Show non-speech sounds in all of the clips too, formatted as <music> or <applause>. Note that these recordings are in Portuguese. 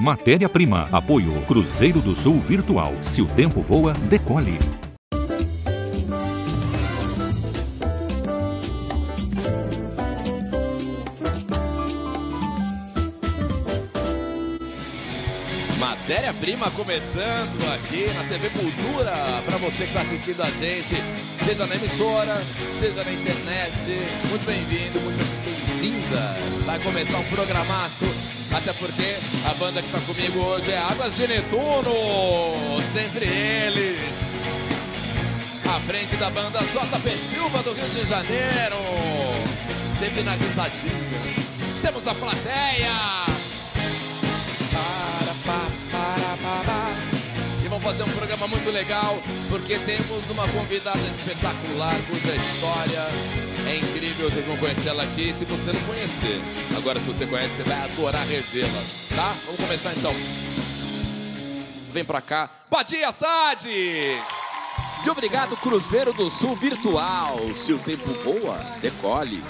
Matéria-prima. Apoio Cruzeiro do Sul Virtual. Se o tempo voa, decole. Matéria-prima começando aqui na TV Cultura, para você que está assistindo a gente, seja na emissora, seja na internet. Muito bem-vindo, muito bem-vinda. Vai começar um programaço, até porque a banda que está comigo hoje é Águas de Netuno, sempre eles. À frente da banda JP Silva do Rio de Janeiro, sempre na risadinha. Temos a plateia. E vamos fazer um programa muito legal, porque temos uma convidada espetacular, cuja história é incrível. Vocês vão conhecê-la aqui se você não conhecer. Agora, se você conhece, você vai adorar revê-la, tá? Vamos começar então. Vem pra cá, Badia Sade! E obrigado, Cruzeiro do Sul Virtual. Se o tempo voa, decole.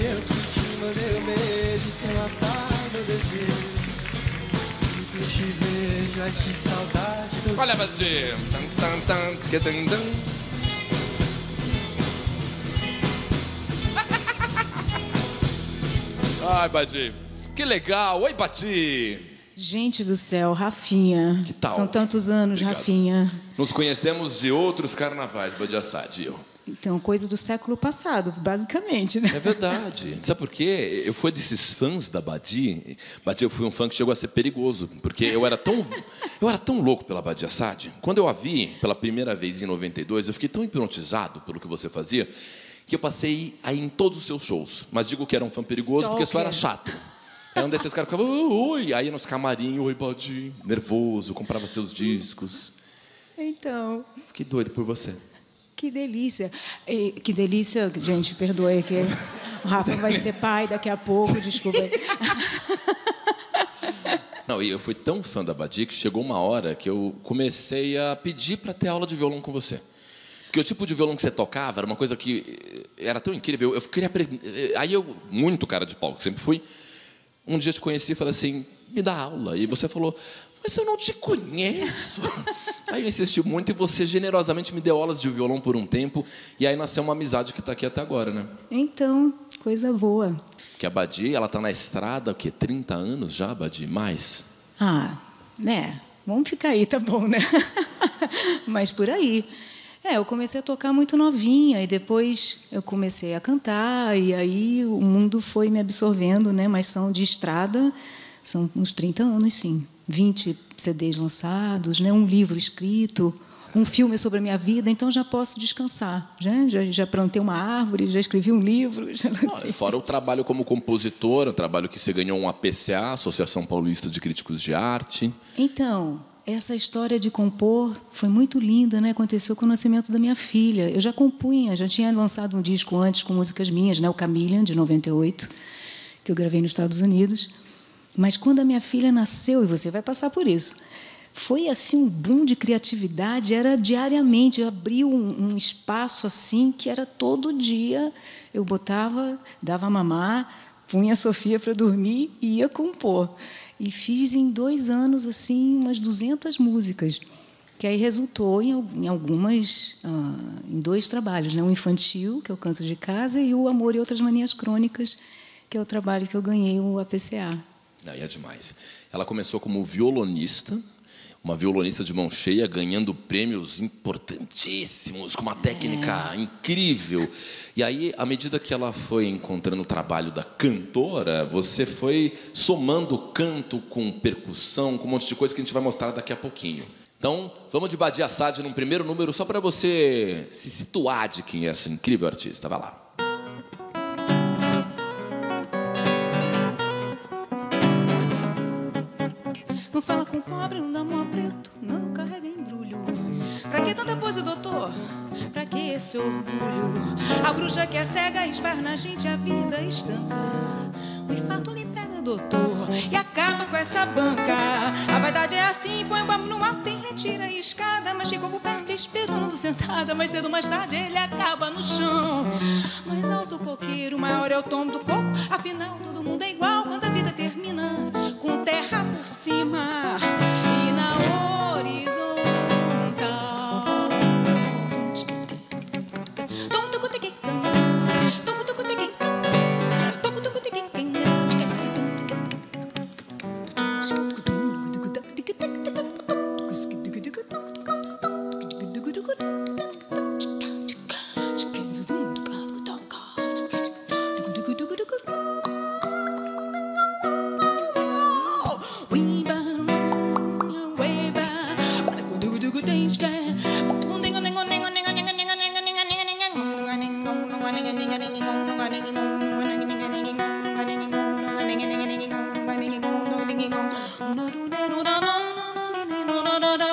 Eu te mandei o beijo, meu desejo. E te vejo, ai que saudade do Olha, Badia. Tan, tan, tan, tskidan, dan. <laughs> Ai, Badi. Que legal. Oi, Badi. Gente do céu, Rafinha. Que tal? São tantos anos, Obrigado. Rafinha. Nos conhecemos de outros carnavais, Badi Assad e eu. Então, coisa do século passado, basicamente, né? É verdade. Sabe por quê? Eu fui desses fãs da Badi. Badi, eu fui um fã que chegou a ser perigoso, porque eu era tão, eu era tão louco pela Badi Assad. Quando eu a vi pela primeira vez em 92, eu fiquei tão hipnotizado pelo que você fazia, que eu passei aí em todos os seus shows. Mas digo que era um fã perigoso porque só era chato. Era um desses caras que ficavam, "Oh, oi, aí nos camarim, oi, Badi, nervoso, comprava seus discos. Então, Fiquei doido por você. Que delícia. E, que delícia, gente, perdoe que o Rafa vai ser pai daqui a pouco, desculpa. Não, e eu fui tão fã da Badi que chegou uma hora que eu comecei a pedir para ter aula de violão com você. Porque o tipo de violão que você tocava era uma coisa que eh, era tão incrível. Eu queria aprender. Aí eu, muito cara de pau, que sempre fui, um dia te conheci e falei assim: me dá aula. E você falou, mas eu não te conheço. <laughs> aí eu insisti muito e você generosamente me deu aulas de violão por um tempo. E aí nasceu uma amizade que está aqui até agora, né? Então, coisa boa. Porque a Badi, ela está na estrada, o quê? 30 anos já, Badi? Mais? Ah, né? Vamos ficar aí, tá bom, né? <laughs> Mas por aí. É, eu comecei a tocar muito novinha e depois eu comecei a cantar e aí o mundo foi me absorvendo, né? Mas são de estrada, são uns 30 anos, sim. 20 CDs lançados, né? Um livro escrito, um filme sobre a minha vida, então já posso descansar, né? Já, já plantei uma árvore, já escrevi um livro, <laughs> já lancei. Fora o trabalho como compositor, o trabalho que você ganhou um APCA, Associação Paulista de Críticos de Arte. Então, essa história de compor foi muito linda, né? Aconteceu com o nascimento da minha filha. Eu já compunha, já tinha lançado um disco antes com músicas minhas, né? O Chameleon, de 98, que eu gravei nos Estados Unidos. Mas quando a minha filha nasceu, e você vai passar por isso, foi assim um boom de criatividade, era diariamente, abriu um, um espaço assim que era todo dia. Eu botava, dava mamar, punha a Sofia para dormir e ia compor. E fiz em dois anos assim umas 200 músicas, que aí resultou em, em algumas, ah, em dois trabalhos, né? Um infantil, que é o Canto de Casa, e o Amor e Outras Manias Crônicas, que é o trabalho que eu ganhei o APCA. Aí é demais. Ela começou como violonista, uma violonista de mão cheia, ganhando prêmios importantíssimos, com uma técnica incrível. E aí, à medida que ela foi encontrando o trabalho da cantora, você foi somando canto com percussão, com um monte de coisa que a gente vai mostrar daqui a pouquinho. Então, vamos de Badia Assad num primeiro número, só para você se situar de quem é essa incrível artista. Vai lá. Esse orgulho? A bruxa que é cega esbarra na gente, a vida estanca. O infarto lhe pega, doutor, e acaba com essa banca. A vaidade é assim, põe o bambu no alto, tem retira a escada, mas ficou por perto esperando sentada. Mais cedo ou mais tarde ele acaba no chão. Mais alto o coqueiro, maior é o tom do coco, Não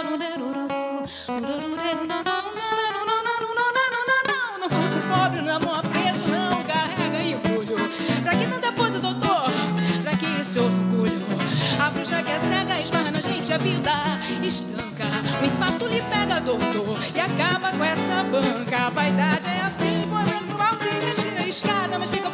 fico pobre, não amor preto, não carrega orgulho. Pra que tanta pose, doutor? Pra que esse orgulho? A bruxa que é cega esbarra na gente, a vida estanca. O infarto lhe pega, doutor, e acaba com essa banca. A vaidade é assim, põe branco alto e mexe na escada, mas fica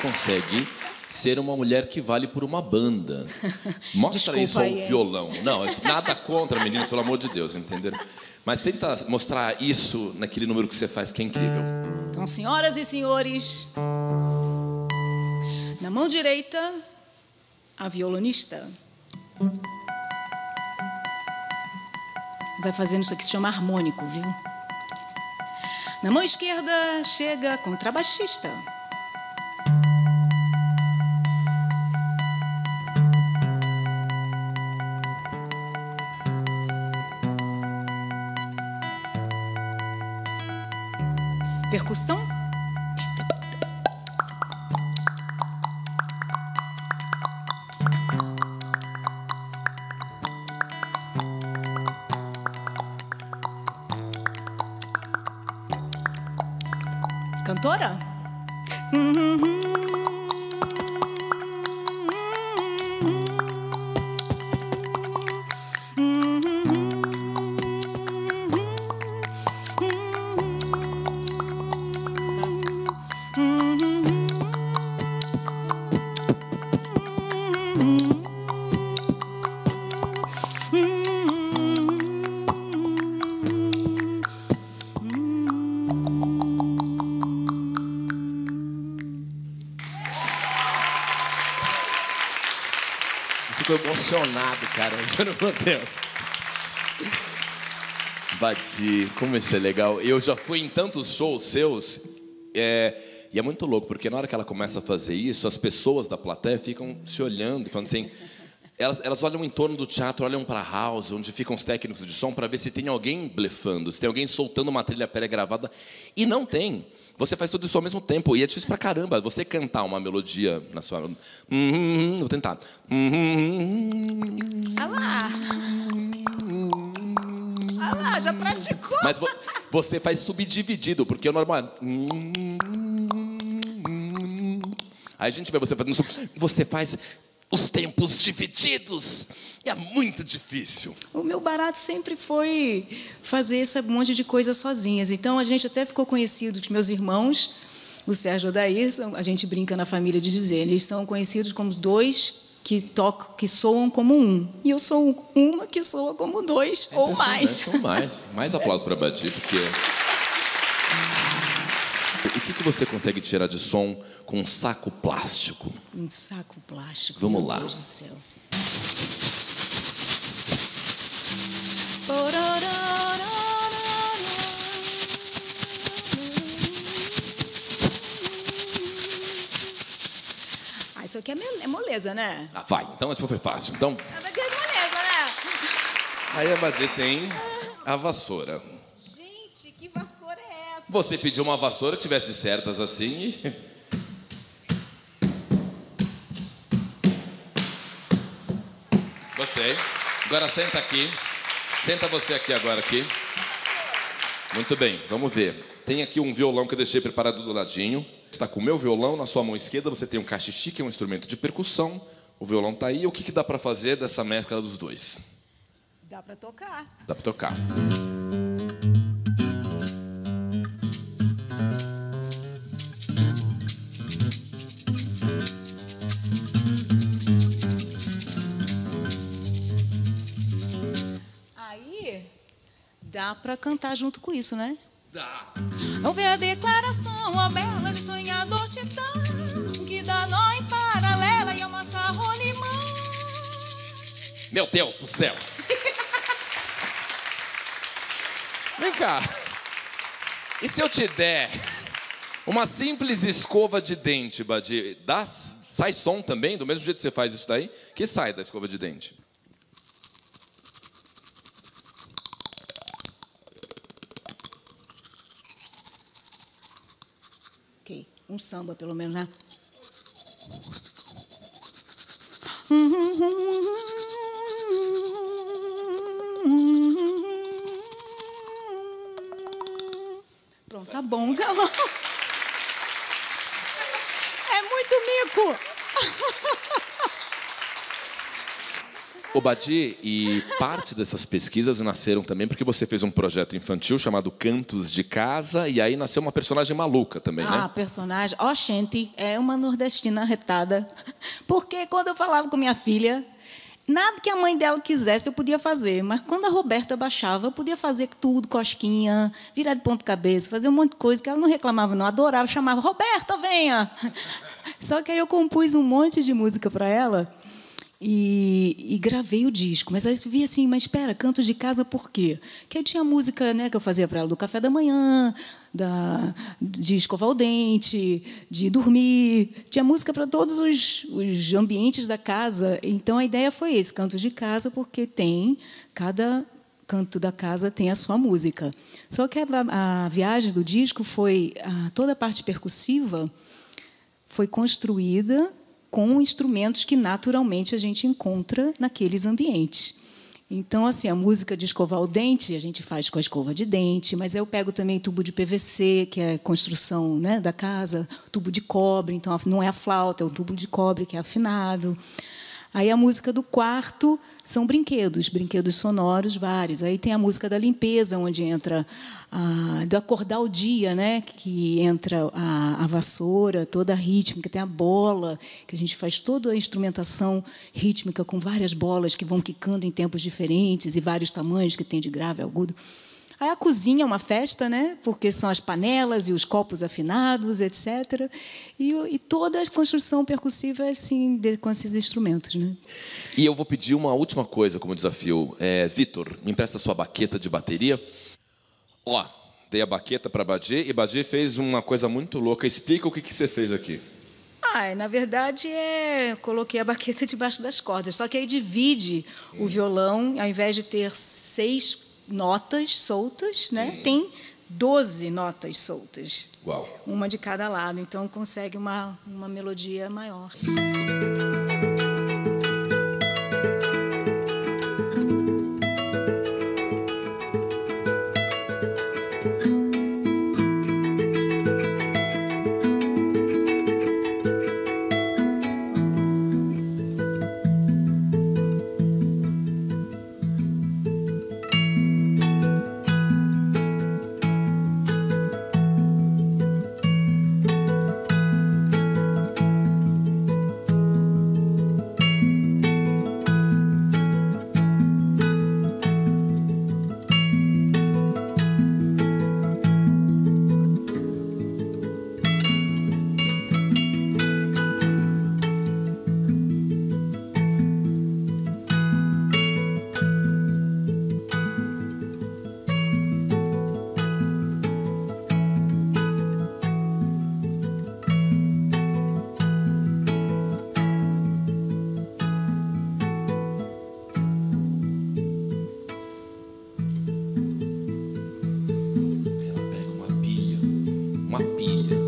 consegue ser uma mulher que vale por uma banda. <laughs> Mostra Desculpa isso ao é. violão. Não, isso- nada contra, menino, pelo amor de Deus, entenderam? Mas tenta mostrar isso naquele número que você faz, que é incrível. Então, senhoras e senhores, na mão direita, a violonista. Vai fazendo isso aqui, se chama harmônico, viu? Na mão esquerda, chega a contrabaixista. Percussão. Fico emocionado, cara. <laughs> Juro por Deus. Bati, como isso é legal. Eu já fui em tantos shows seus. é, e é muito louco, porque na hora que ela começa a fazer isso, as pessoas da plateia ficam se olhando falando assim. Elas, elas olham em torno do teatro, olham para a house, onde ficam os técnicos de som, para ver se tem alguém blefando, se tem alguém soltando uma trilha pré-gravada. E não tem. Você faz tudo isso ao mesmo tempo. E é difícil pra caramba. Você cantar uma melodia na sua. Hum, Vou tentar. Ah lá! Ah lá, já praticou! Mas vo- você faz subdividido, porque o normal é. Aí a gente vê você fazendo. Você faz os tempos divididos. E é muito difícil. O meu barato sempre foi fazer esse monte de coisas sozinhas. Então a gente até ficou conhecido, os meus irmãos, o Sérgio o Daí, são- a gente brinca na família de dizer, eles são conhecidos como dois que tocam, que soam como um. E eu sou uma que soa como dois ou mais. Ou mais. Mais <laughs> aplausos para Badi, porque. Que, você consegue tirar de som com um saco plástico? Um saco plástico. Vamos lá. Deus do céu. Ah, isso aqui é, é moleza, né? Ah, vai. Então essa foi fácil. Então, é moleza, né? aí a Badi tem a vassoura. Gente, que vassoura é essa? Você pediu uma vassoura que tivesse certas assim e. Gostei. Agora senta aqui. Senta você aqui agora aqui. Muito bem, vamos ver. Tem aqui um violão que eu deixei preparado do ladinho. Está com o meu violão na sua mão esquerda. Você tem um cachixi, que é um instrumento de percussão. O violão está aí. O que, que dá para fazer dessa mescla dos dois? Dá pra tocar. Dá para tocar. Dá pra cantar junto com isso, né? Dá. Ver a declaração, a bela de sonhador titã, que dá nó em paralela e amassa rolimã. Meu Deus do céu! Vem cá. E se eu te der uma simples escova de dente, Badi, dá, sai som também, do mesmo jeito que você faz isso daí? Que sai da escova de dente? Um samba pelo menos, né? Pronto, tá bom, tá bom. É muito mico. <laughs> O Badi, e parte dessas pesquisas nasceram também porque você fez um projeto infantil chamado Cantos de Casa, e aí nasceu uma personagem maluca também, Ah, né? personagem. Ó, gente, é uma nordestina retada. Porque quando eu falava com minha filha, nada que a mãe dela quisesse eu podia fazer. Mas quando a Roberta baixava, eu podia fazer tudo, cosquinha, virar de ponta cabeça, fazer um monte de coisa que ela não reclamava, não. Adorava, chamava, Roberta, venha! Só que aí eu compus um monte de música para ela. E, e gravei o disco. Mas aí eu vi assim, mas espera, canto de casa por quê? Que aí tinha música né, que eu fazia para ela do café da manhã, da, de escovar o dente, de dormir. Tinha música para todos os, os ambientes da casa. Então a ideia foi esse, canto de casa, porque tem cada canto da casa tem a sua música. Só que a, a viagem do disco foi a, toda a parte percussiva foi construída com instrumentos que naturalmente a gente encontra naqueles ambientes. Então, assim, a música de escovar o dente a gente faz com a escova de dente, mas eu pego também tubo de PVC, que é construção né, da casa, tubo de cobre, então não é a flauta, é o tubo de cobre que é afinado. Aí a música do quarto são brinquedos, brinquedos sonoros vários. Aí tem a música da limpeza, onde entra a, do acordar o dia, né? Que entra a, a vassoura, toda a rítmica, tem a bola, que a gente faz toda a instrumentação rítmica com várias bolas que vão quicando em tempos diferentes e vários tamanhos que tem de grave, agudo. Aí a cozinha é uma festa, né? Porque são as panelas e os copos afinados, etc. E, e toda a construção percussiva é assim de, com esses instrumentos, né? E eu vou pedir uma última coisa como desafio. É, Vitor, me empresta sua baqueta de bateria. Ó, dei a baqueta para Badi e Badi fez uma coisa muito louca. Explica o que, que você fez aqui. Ah, na verdade, é, coloquei a baqueta <laughs> debaixo das cordas. Só que aí divide o violão, ao invés de ter seis notas soltas, né? Tem 12 notas soltas. Uau. Uma de cada lado, então consegue uma, uma melodia maior. Uma pilha.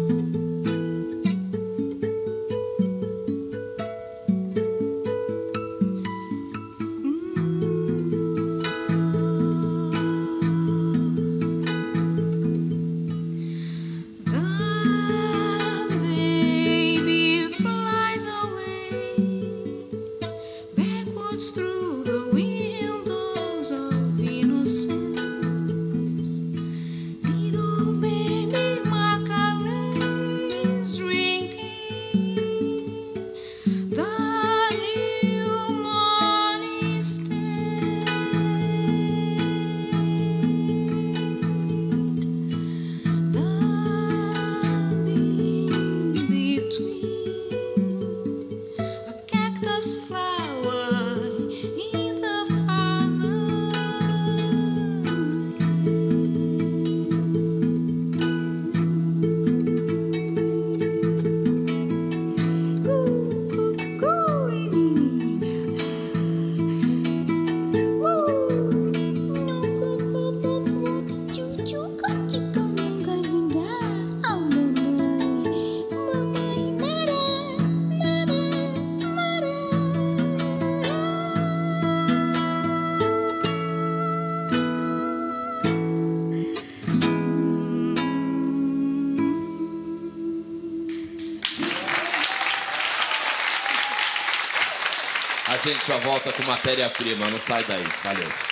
Gente já volta com matéria-prima. Não sai daí. Valeu.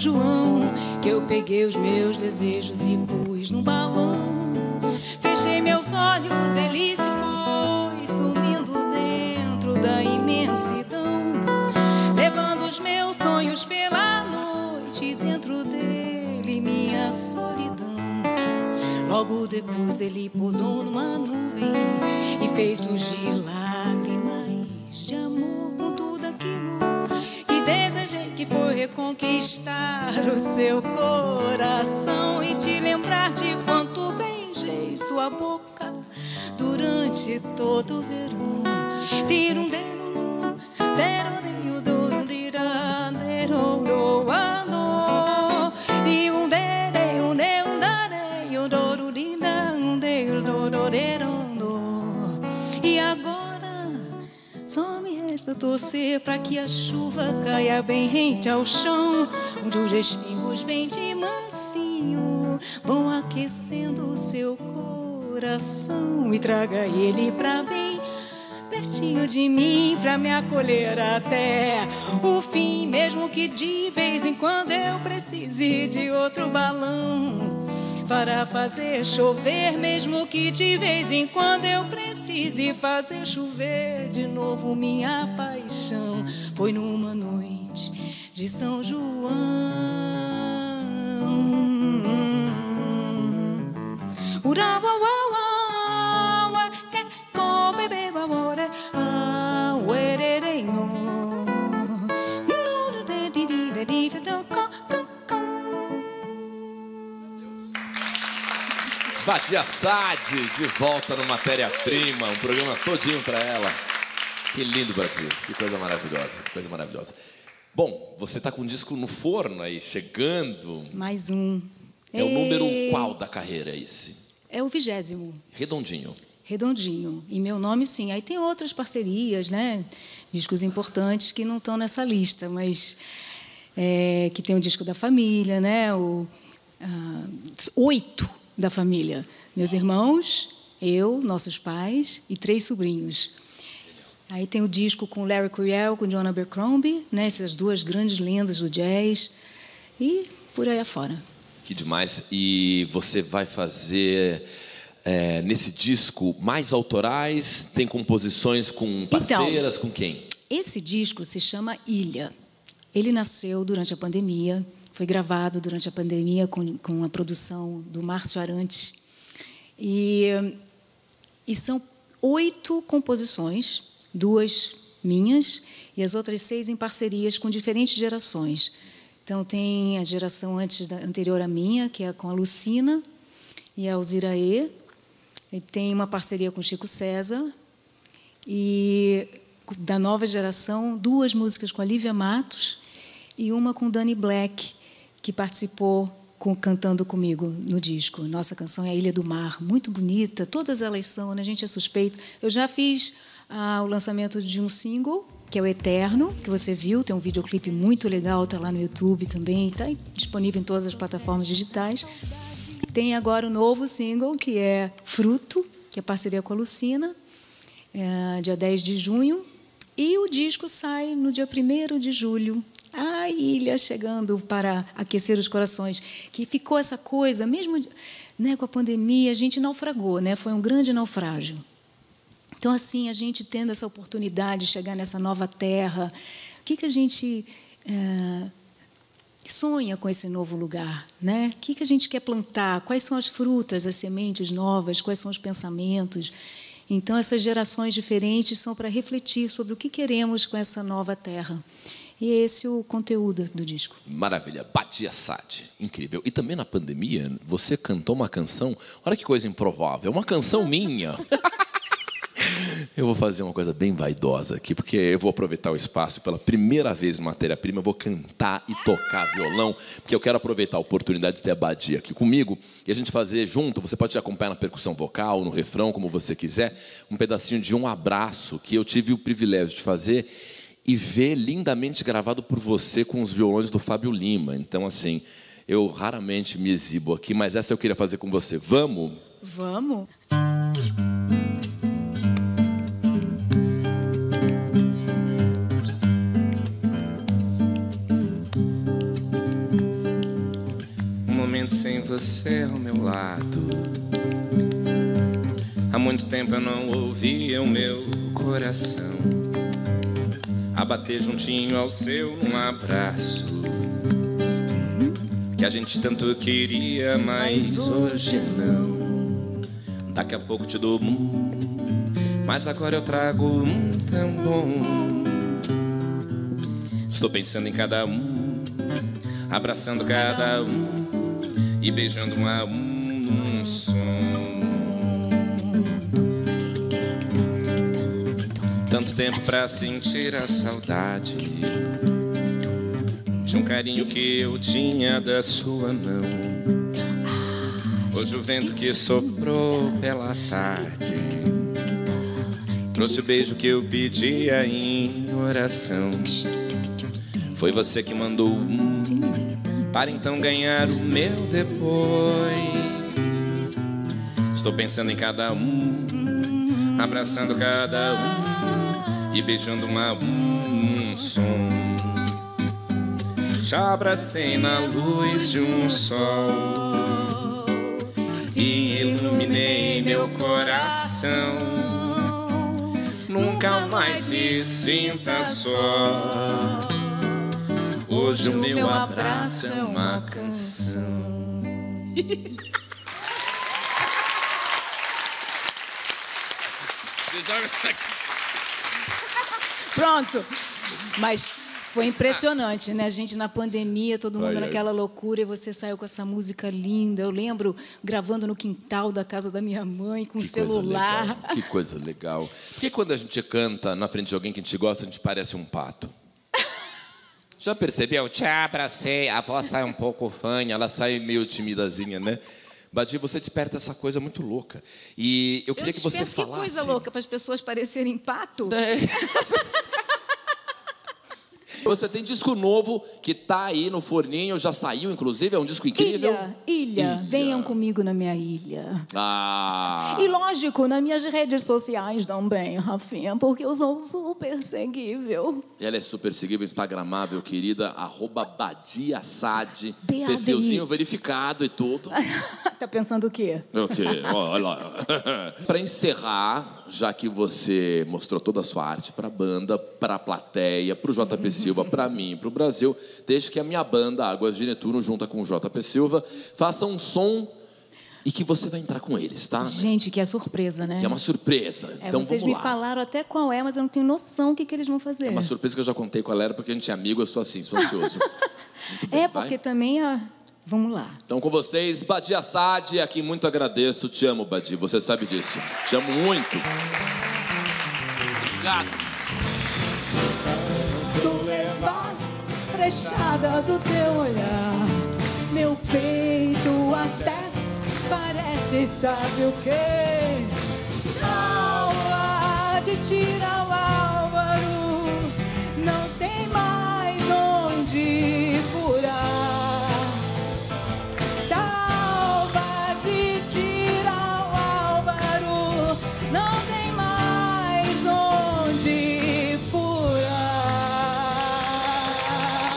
João que eu peguei os meus desejos e pus num balão. Fechei meus olhos, ele se foi, sumindo dentro da imensidão. Levando os meus sonhos pela noite, dentro dele minha solidão. Logo depois ele pousou numa nuvem e fez surgir lágrimas seu coração e te lembrar de quanto beijei sua boca durante todo o verão. E agora só me resta torcer para que a chuva caia bem rente ao chão, onde os respingos bem de mansinho vão aquecendo o seu coração e traga ele pra bem pertinho de mim pra me acolher até o fim, mesmo que de vez em quando eu precise de outro balão para fazer chover, mesmo que de vez em quando eu precise fazer chover de novo minha paixão. Foi numa noite de São João. Ura, wa, wa, wa, wa, que, ko, be, be, wa, wa, re, ah, we, re, re, no. No, de, de, di, de, di, de, do, ko, ko, ko. Batia Sade, de volta no Matéria-Prima, um programa todinho pra ela. Que lindo, Batia, que coisa maravilhosa, que coisa maravilhosa. Bom, você tá com um disco no forno aí, chegando. Mais um. É o número qual da carreira esse? É o vigésimo. Redondinho. Redondinho. E meu nome, sim. Aí tem outras parcerias, né? Discos importantes que não estão nessa lista, mas é, que tem o disco da família, né? O, ah, oito da família. Meus irmãos, eu, nossos pais e três sobrinhos. Aí tem o disco com Larry Coryell, com John Abercrombie, né? Essas duas grandes lendas do jazz. E por aí afora. Que demais. E você vai fazer é, nesse disco mais autorais? Tem composições com parceiras? com quem? Esse disco se chama Ilha. Ele nasceu durante a pandemia, foi gravado durante a pandemia com, com a produção do Márcio Arantes. E, e são oito composições, duas minhas e as outras seis em parcerias com diferentes gerações. Então, tem a geração antes da, anterior à minha, que é com a Lucina e a Alziraê. E tem uma parceria com Chico César. E da nova geração, duas músicas com a Lívia Matos e uma com Danny Black, que participou com, cantando comigo no disco. Nossa canção é a Ilha do Mar, muito bonita, todas elas são, né? a gente é suspeito. Eu já fiz ah, o lançamento de um single, que é o Eterno, que você viu, tem um videoclipe muito legal, está lá no YouTube também, está disponível em todas as plataformas digitais. Tem agora o novo single, que é Fruto, que é parceria com a Lucina, é, dia 10 de junho. E o disco sai no dia 1 de julho. A ilha chegando para aquecer os corações. Que ficou essa coisa, mesmo né, com a pandemia, a gente naufragou, né? foi um grande naufrágio. Então, assim, a gente tendo essa oportunidade de chegar nessa nova terra, o que, que a gente é, sonha com esse novo lugar? Né? O que, que a gente quer plantar? Quais são as frutas, as sementes novas? Quais são os pensamentos? Então, essas gerações diferentes são para refletir sobre o que queremos com essa nova terra. E esse é o conteúdo do disco. Maravilha. Batia Sade. Incrível. E também na pandemia, você cantou uma canção. Olha que coisa improvável. Uma canção minha. <laughs> Eu vou fazer uma coisa bem vaidosa aqui, porque eu vou aproveitar o espaço pela primeira vez em matéria-prima, eu vou cantar e tocar violão, porque eu quero aproveitar a oportunidade de ter a Badia aqui comigo e a gente fazer junto. Você pode acompanhar na percussão vocal, no refrão, como você quiser, um pedacinho de um abraço que eu tive o privilégio de fazer e ver lindamente gravado por você com os violões do Fábio Lima. Então, assim, eu raramente me exibo aqui, mas essa eu queria fazer com você. Vamos? Vamos. Sem você ao meu lado. Há muito tempo eu não ouvia o meu coração a bater juntinho ao seu num abraço. Que a gente tanto queria, mas hoje não. Daqui a pouco te dou um, mas agora eu trago um tão bom. Estou pensando em cada um, abraçando cada um e beijando um a um num som. Tanto tempo pra sentir a saudade de um carinho que eu tinha da sua mão. Hoje o vento que soprou pela tarde trouxe o beijo que eu pedia em oração. Foi você que mandou um para então ganhar o meu depois. Estou pensando em cada um, abraçando cada um e beijando uma um, um som. Já abracei na luz de um sol e iluminei meu coração. Nunca mais se sinta só. Hoje o meu abraço é uma canção. Pronto. Mas foi impressionante, né? A gente na pandemia, todo mundo Ai, ai. naquela loucura, e você saiu com essa música linda. Eu lembro gravando no quintal da casa da minha mãe, com o Que coisa celular. legal, Que coisa legal. Porque quando a gente canta na frente de alguém que a gente gosta, a gente parece um pato. Já percebeu? Te abracei, a voz sai um pouco fanha, ela sai meio timidazinha, né? Badi, você desperta essa coisa muito louca. E eu queria Eu que você falasse. Que coisa louca para as pessoas parecerem pato. <laughs> Você tem disco novo que tá aí no forninho, já saiu, inclusive, é um disco incrível. Ilha, ilha, venham comigo na minha ilha. Ah! E lógico, nas minhas redes sociais também, Rafinha, porque eu sou super seguível. Ela é super seguível, instagramável, querida, arroba Badia B.A.D.I.. perfilzinho verificado e tudo. <laughs> tá pensando o quê? Ok, olha lá. <laughs> para encerrar, já que você mostrou toda a sua arte para a banda, para a plateia, para o JP Silva, para mim, para o Brasil, deixe que a minha banda, Águas de Netuno, junta com o JP Silva, faça um som e que você vai entrar com eles, tá? Gente, que é surpresa, né? Que é uma surpresa. É, então vocês vamos me lá. falaram até qual é, mas eu não tenho noção do que, que eles vão fazer. É uma surpresa que eu já contei com a Lera, porque a gente é amigo, eu sou assim, sou ansioso. <laughs> Bem, É, vai? porque também a... Vamos lá. Então, com vocês, Badi Assad, aqui muito agradeço. Te amo, Badi, você sabe disso. Te amo muito. Obrigado. Frechada do teu olhar Meu peito até parece, sabe o quê? Aula de tirar o Álvaro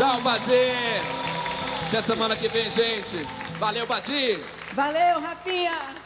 Tchau, Badi. Até semana que vem, gente. Valeu, Badi. Valeu, Rafinha!